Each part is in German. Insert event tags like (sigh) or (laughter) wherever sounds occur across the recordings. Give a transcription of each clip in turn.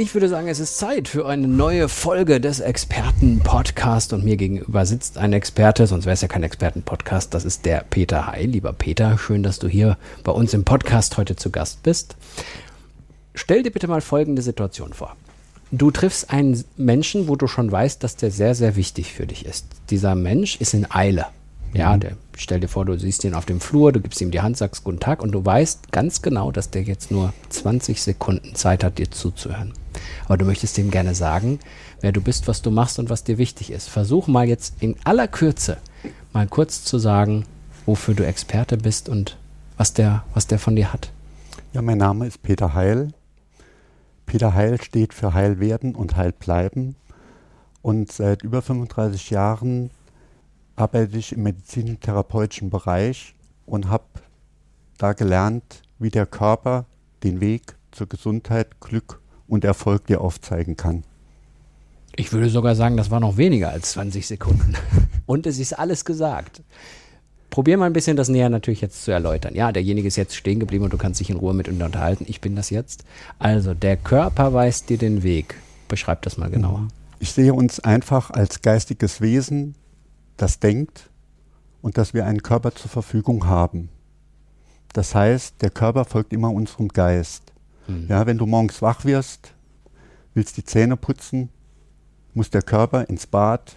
Ich würde sagen, es ist Zeit für eine neue Folge des Experten-Podcast und mir gegenüber sitzt ein Experte, sonst wäre es ja kein Experten-Podcast, das ist der Peter Heil. Lieber Peter, schön, dass du hier bei uns im Podcast heute zu Gast bist. Stell dir bitte mal folgende Situation vor. Du triffst einen Menschen, wo du schon weißt, dass der sehr, sehr wichtig für dich ist. Dieser Mensch ist in Eile. Ja, der, stell dir vor, du siehst ihn auf dem Flur, du gibst ihm die Hand, sagst guten Tag und du weißt ganz genau, dass der jetzt nur 20 Sekunden Zeit hat, dir zuzuhören. Aber du möchtest ihm gerne sagen, wer du bist, was du machst und was dir wichtig ist. Versuch mal jetzt in aller Kürze mal kurz zu sagen, wofür du Experte bist und was der, was der von dir hat. Ja, mein Name ist Peter Heil. Peter Heil steht für Heil werden und Heil bleiben. Und seit über 35 Jahren arbeite ich im medizintherapeutischen Bereich und habe da gelernt, wie der Körper den Weg zur Gesundheit, Glück und Erfolg dir aufzeigen kann. Ich würde sogar sagen, das war noch weniger als 20 Sekunden. (laughs) Und es ist alles gesagt. Probier mal ein bisschen das näher natürlich jetzt zu erläutern. Ja, derjenige ist jetzt stehen geblieben und du kannst dich in Ruhe mit ihm unterhalten. Ich bin das jetzt. Also, der Körper weist dir den Weg. Beschreib das mal genauer. Ich sehe uns einfach als geistiges Wesen, das denkt und dass wir einen Körper zur Verfügung haben. Das heißt, der Körper folgt immer unserem Geist. Mhm. Ja, wenn du morgens wach wirst, willst die Zähne putzen, muss der Körper ins Bad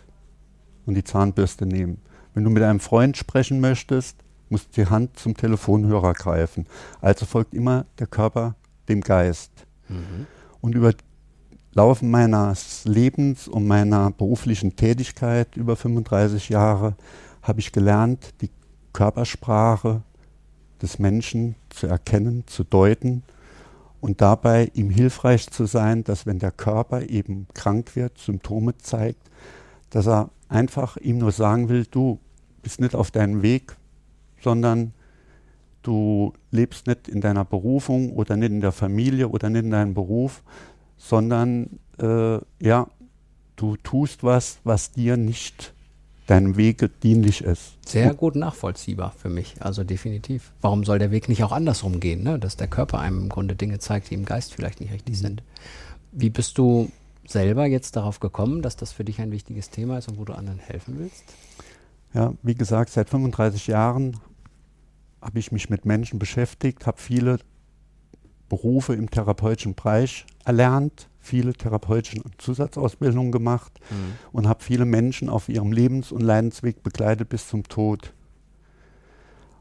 und die Zahnbürste nehmen. Wenn du mit einem Freund sprechen möchtest, musst du die Hand zum Telefonhörer greifen. Also folgt immer der Körper dem Geist. Mhm. Und über Laufen meines Lebens und meiner beruflichen Tätigkeit über 35 Jahre habe ich gelernt, die Körpersprache des Menschen zu erkennen, zu deuten und dabei ihm hilfreich zu sein, dass wenn der Körper eben krank wird, Symptome zeigt, dass er einfach ihm nur sagen will, du bist nicht auf deinem Weg, sondern du lebst nicht in deiner Berufung oder nicht in der Familie oder nicht in deinem Beruf, sondern äh, ja, du tust was, was dir nicht deinem Wege dienlich ist. Sehr gut nachvollziehbar für mich, also definitiv. Warum soll der Weg nicht auch andersrum gehen, ne? dass der Körper einem im Grunde Dinge zeigt, die im Geist vielleicht nicht richtig sind? Wie bist du selber jetzt darauf gekommen, dass das für dich ein wichtiges Thema ist und wo du anderen helfen willst? Ja, wie gesagt, seit 35 Jahren habe ich mich mit Menschen beschäftigt, habe viele Berufe im therapeutischen Bereich erlernt, viele therapeutische Zusatzausbildungen gemacht mhm. und habe viele Menschen auf ihrem Lebens- und Leidensweg begleitet bis zum Tod.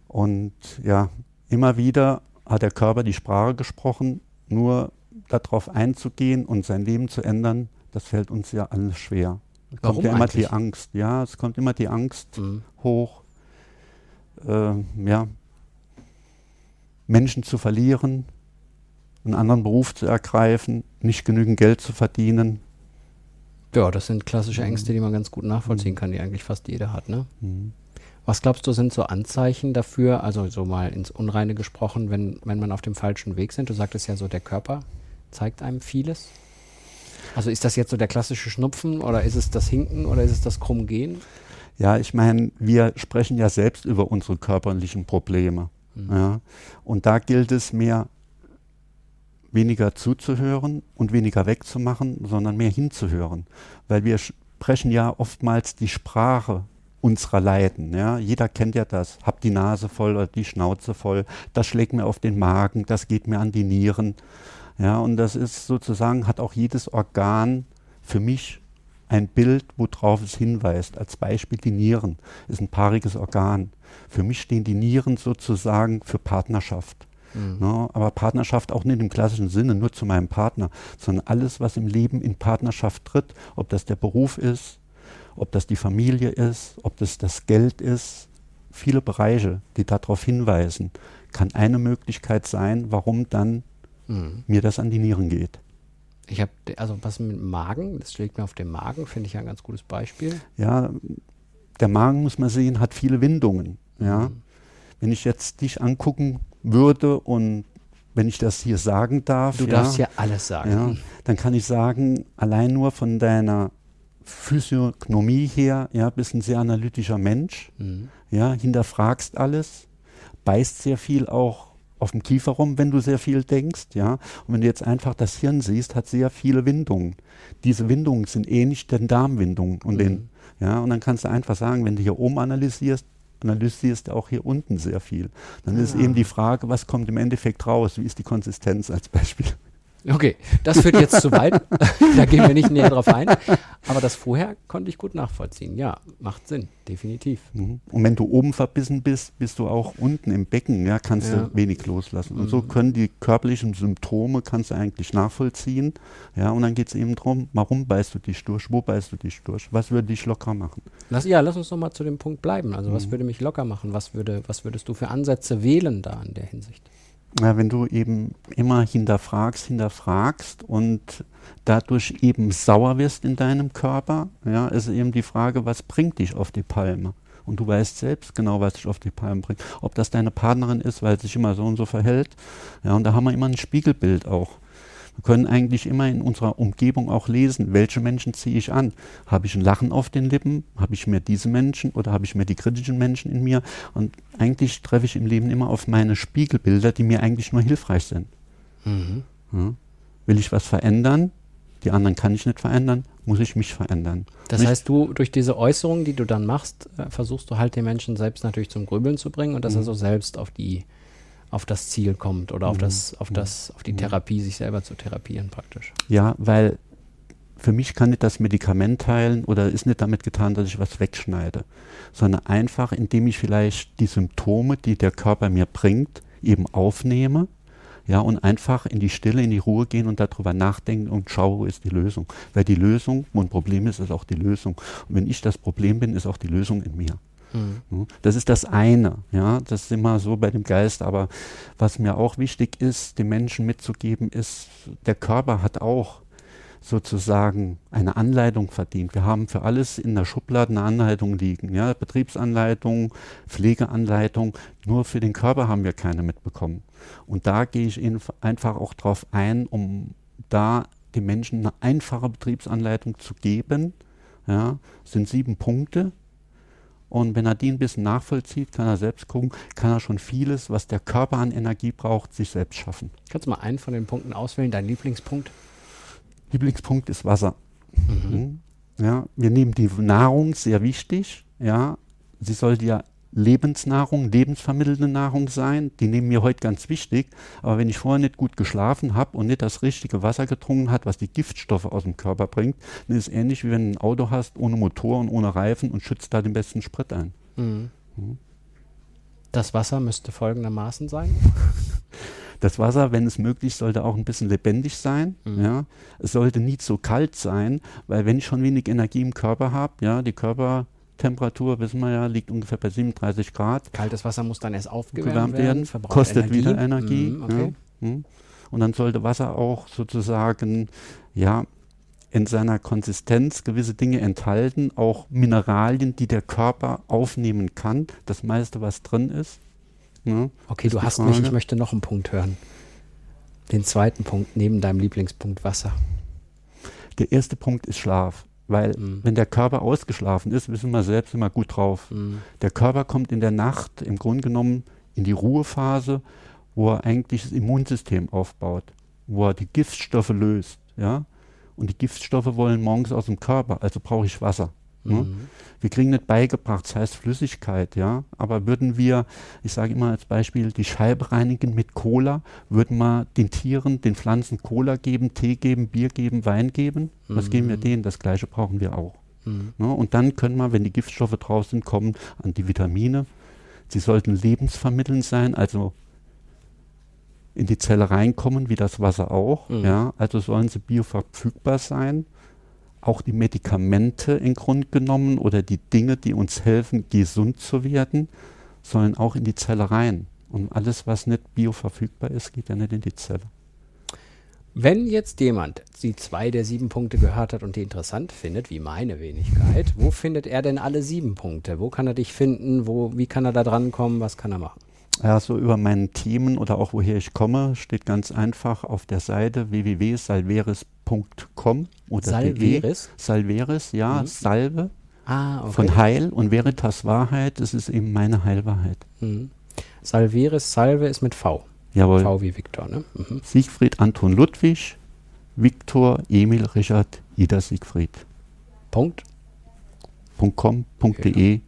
Und ja, immer wieder hat der Körper die Sprache gesprochen, nur darauf einzugehen und sein Leben zu ändern, das fällt uns ja alles schwer. Es Warum kommt ja immer eigentlich? die Angst, ja, es kommt immer die Angst Mhm. hoch, äh, ja, Menschen zu verlieren, einen anderen Beruf zu ergreifen, nicht genügend Geld zu verdienen. Ja, das sind klassische Ängste, die man ganz gut nachvollziehen kann, die eigentlich fast jeder hat. Ne? Was glaubst du, sind so Anzeichen dafür, also so mal ins Unreine gesprochen, wenn, wenn man auf dem falschen Weg sind? Du sagtest ja so, der Körper zeigt einem vieles. Also ist das jetzt so der klassische Schnupfen oder ist es das Hinken oder ist es das Krummgehen? Ja, ich meine, wir sprechen ja selbst über unsere körperlichen Probleme. Ja. Und da gilt es mehr weniger zuzuhören und weniger wegzumachen, sondern mehr hinzuhören. Weil wir sprechen ja oftmals die Sprache unserer Leiden. Ja? Jeder kennt ja das. Hab die Nase voll oder die Schnauze voll. Das schlägt mir auf den Magen, das geht mir an die Nieren. Ja, und das ist sozusagen, hat auch jedes Organ für mich ein Bild, worauf es hinweist. Als Beispiel die Nieren ist ein paariges Organ. Für mich stehen die Nieren sozusagen für Partnerschaft. Ne, aber Partnerschaft auch nicht im klassischen Sinne, nur zu meinem Partner, sondern alles, was im Leben in Partnerschaft tritt, ob das der Beruf ist, ob das die Familie ist, ob das das Geld ist, viele Bereiche, die darauf hinweisen, kann eine Möglichkeit sein, warum dann Mhm. mir das an die Nieren geht. Ich habe, also was mit dem Magen, das schlägt mir auf den Magen, finde ich ein ganz gutes Beispiel. Ja, der Magen, muss man sehen, hat viele Windungen. Ja. Mhm. Wenn ich jetzt dich angucken würde und wenn ich das hier sagen darf. Du ja, darfst ja alles sagen. Ja, dann kann ich sagen, allein nur von deiner Physiognomie her, ja, bist ein sehr analytischer Mensch, mhm. ja, hinterfragst alles, beißt sehr viel auch auf dem Kiefer rum, wenn du sehr viel denkst, ja. Und wenn du jetzt einfach das Hirn siehst, hat sehr viele Windungen. Diese Windungen sind ähnlich den Darmwindungen und mhm. den, ja. Und dann kannst du einfach sagen, wenn du hier oben analysierst, analysierst auch hier unten sehr viel. Dann ah. ist eben die Frage, was kommt im Endeffekt raus? Wie ist die Konsistenz als Beispiel? Okay, das führt jetzt zu weit. (laughs) da gehen wir nicht näher drauf ein. Aber das vorher konnte ich gut nachvollziehen. Ja, macht Sinn, definitiv. Mhm. Und wenn du oben verbissen bist, bist du auch unten im Becken, ja, kannst ja. du wenig loslassen. Und mhm. so können die körperlichen Symptome kannst du eigentlich nachvollziehen. Ja, und dann geht es eben darum, warum beißt du dich durch, wo beißt du dich durch, was würde dich locker machen? Lass, ja, lass uns noch mal zu dem Punkt bleiben. Also was mhm. würde mich locker machen? Was, würde, was würdest du für Ansätze wählen da in der Hinsicht? Ja, wenn du eben immer hinterfragst, hinterfragst und dadurch eben sauer wirst in deinem Körper, ja, ist eben die Frage, was bringt dich auf die Palme? Und du weißt selbst genau, was dich auf die Palme bringt. Ob das deine Partnerin ist, weil sie sich immer so und so verhält. Ja, und da haben wir immer ein Spiegelbild auch. Wir können eigentlich immer in unserer Umgebung auch lesen, welche Menschen ziehe ich an. Habe ich ein Lachen auf den Lippen? Habe ich mehr diese Menschen oder habe ich mehr die kritischen Menschen in mir? Und eigentlich treffe ich im Leben immer auf meine Spiegelbilder, die mir eigentlich nur hilfreich sind. Mhm. Ja. Will ich was verändern? Die anderen kann ich nicht verändern, muss ich mich verändern. Das nicht heißt, du durch diese Äußerungen, die du dann machst, äh, versuchst du halt den Menschen selbst natürlich zum Grübeln zu bringen und dass mhm. er so selbst auf die auf das Ziel kommt oder auf mhm. das, auf das, auf die mhm. Therapie, sich selber zu therapieren praktisch. Ja, weil für mich kann nicht das Medikament heilen oder ist nicht damit getan, dass ich was wegschneide, sondern einfach, indem ich vielleicht die Symptome, die der Körper mir bringt, eben aufnehme, ja, und einfach in die Stille, in die Ruhe gehen und darüber nachdenken und schaue, wo ist die Lösung. Weil die Lösung, wo ein Problem ist, ist auch die Lösung. Und wenn ich das Problem bin, ist auch die Lösung in mir. Mhm. Das ist das eine, ja, das ist immer so bei dem Geist, aber was mir auch wichtig ist, den Menschen mitzugeben, ist, der Körper hat auch sozusagen eine Anleitung verdient. Wir haben für alles in der Schublade eine Anleitung liegen, ja, Betriebsanleitung, Pflegeanleitung, nur für den Körper haben wir keine mitbekommen. Und da gehe ich einfach auch drauf ein, um da den Menschen eine einfache Betriebsanleitung zu geben. Ja, sind sieben Punkte, und wenn er die ein bisschen nachvollzieht, kann er selbst gucken, kann er schon vieles, was der Körper an Energie braucht, sich selbst schaffen. Kannst du mal einen von den Punkten auswählen, dein Lieblingspunkt? Lieblingspunkt ist Wasser. Mhm. Ja, wir nehmen die Nahrung sehr wichtig. Ja, sie sollte ja Lebensnahrung, lebensvermittelnde Nahrung sein. Die nehmen mir heute ganz wichtig. Aber wenn ich vorher nicht gut geschlafen habe und nicht das richtige Wasser getrunken hat, was die Giftstoffe aus dem Körper bringt, dann ist es ähnlich wie wenn du ein Auto hast ohne Motor und ohne Reifen und schützt da den besten Sprit ein. Mhm. Mhm. Das Wasser müsste folgendermaßen sein. (laughs) Das Wasser, wenn es möglich, sollte auch ein bisschen lebendig sein. Mhm. Ja. Es sollte nie zu kalt sein, weil wenn ich schon wenig Energie im Körper habe, ja, die Körper Temperatur, wissen wir ja, liegt ungefähr bei 37 Grad. Kaltes Wasser muss dann erst aufgewärmt werden, werden kostet Energie. wieder Energie. Mm, okay. ja. Hm. Und dann sollte Wasser auch sozusagen, ja, in seiner Konsistenz gewisse Dinge enthalten, auch Mineralien, die der Körper aufnehmen kann. Das meiste, was drin ist. Ja, okay, ist du hast Frage. mich, ich möchte noch einen Punkt hören. Den zweiten Punkt neben deinem Lieblingspunkt Wasser. Der erste Punkt ist Schlaf. Weil mhm. wenn der Körper ausgeschlafen ist, wissen wir selbst immer gut drauf. Mhm. Der Körper kommt in der Nacht im Grunde genommen in die Ruhephase, wo er eigentlich das Immunsystem aufbaut, wo er die Giftstoffe löst. Ja? Und die Giftstoffe wollen morgens aus dem Körper, also brauche ich Wasser. Ne? Mhm. Wir kriegen nicht beigebracht, das heißt Flüssigkeit, ja. Aber würden wir, ich sage immer als Beispiel, die Scheibe reinigen mit Cola, würden wir den Tieren, den Pflanzen Cola geben, Tee geben, Bier geben, Wein geben? Mhm. Was geben wir denen? Das gleiche brauchen wir auch. Mhm. Ne? Und dann können wir, wenn die Giftstoffe drauf sind, kommen an die Vitamine. Sie sollten lebensvermittelnd sein, also in die Zelle reinkommen, wie das Wasser auch. Mhm. Ja, also sollen sie bioverfügbar sein auch die Medikamente im Grunde genommen oder die Dinge, die uns helfen, gesund zu werden, sollen auch in die Zelle rein. Und alles, was nicht bioverfügbar ist, geht ja nicht in die Zelle. Wenn jetzt jemand die zwei der sieben Punkte gehört hat und die interessant findet, wie meine Wenigkeit, wo findet er denn alle sieben Punkte? Wo kann er dich finden? Wo, wie kann er da drankommen? Was kann er machen? Ja, so über meinen Themen oder auch woher ich komme, steht ganz einfach auf der Seite www.salveris.com oder Salveris? De. Salveris, ja, mhm. Salve ah, okay. von Heil und Veritas Wahrheit, das ist eben meine Heilwahrheit. Mhm. Salveris, Salve ist mit V. Jawohl. V wie Viktor, ne? Mhm. Siegfried Anton Ludwig, Viktor Emil Richard Ida Siegfried. Punkt. .com, .de.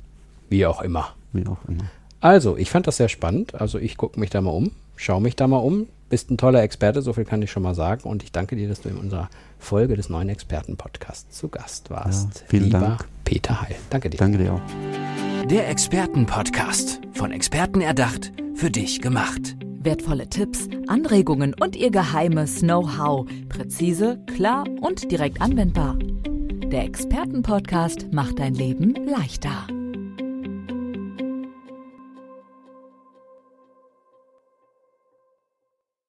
Wie auch immer. Wie auch immer. Also, ich fand das sehr spannend. Also, ich gucke mich da mal um, schaue mich da mal um. Bist ein toller Experte, so viel kann ich schon mal sagen. Und ich danke dir, dass du in unserer Folge des neuen Experten-Podcasts zu Gast warst. Ja, vielen Lieber Dank. Peter Heil. Danke dir. Danke dir auch. Der Experten-Podcast. Von Experten erdacht, für dich gemacht. Wertvolle Tipps, Anregungen und ihr geheimes Know-how. Präzise, klar und direkt anwendbar. Der Experten-Podcast macht dein Leben leichter.